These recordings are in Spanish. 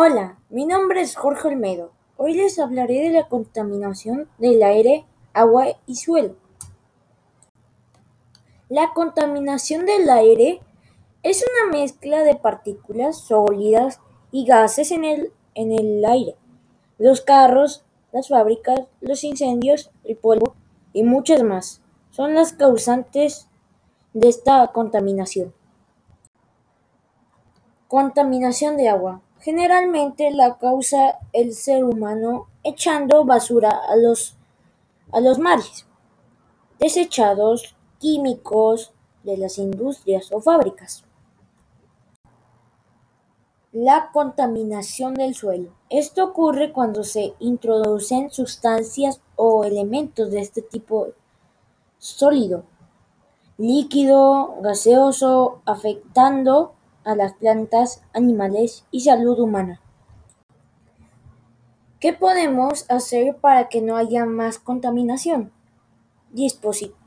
Hola, mi nombre es Jorge Olmedo. Hoy les hablaré de la contaminación del aire, agua y suelo. La contaminación del aire es una mezcla de partículas sólidas y gases en el, en el aire. Los carros, las fábricas, los incendios, el polvo y muchas más son las causantes de esta contaminación. Contaminación de agua. Generalmente la causa el ser humano echando basura a los, a los mares, desechados químicos de las industrias o fábricas. La contaminación del suelo. Esto ocurre cuando se introducen sustancias o elementos de este tipo sólido, líquido, gaseoso, afectando a las plantas, animales y salud humana. ¿Qué podemos hacer para que no haya más contaminación?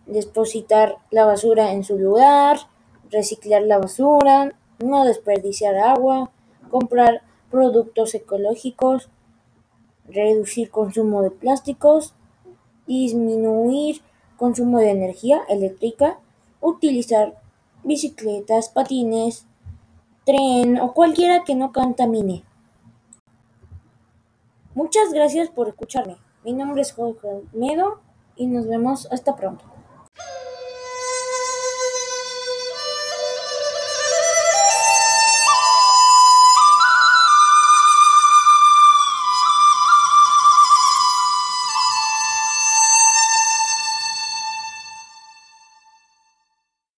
Depositar la basura en su lugar, reciclar la basura, no desperdiciar agua, comprar productos ecológicos, reducir consumo de plásticos, disminuir consumo de energía eléctrica, utilizar bicicletas, patines, tren o cualquiera que no contamine. Muchas gracias por escucharme. Mi nombre es Jorge Almedo y nos vemos hasta pronto.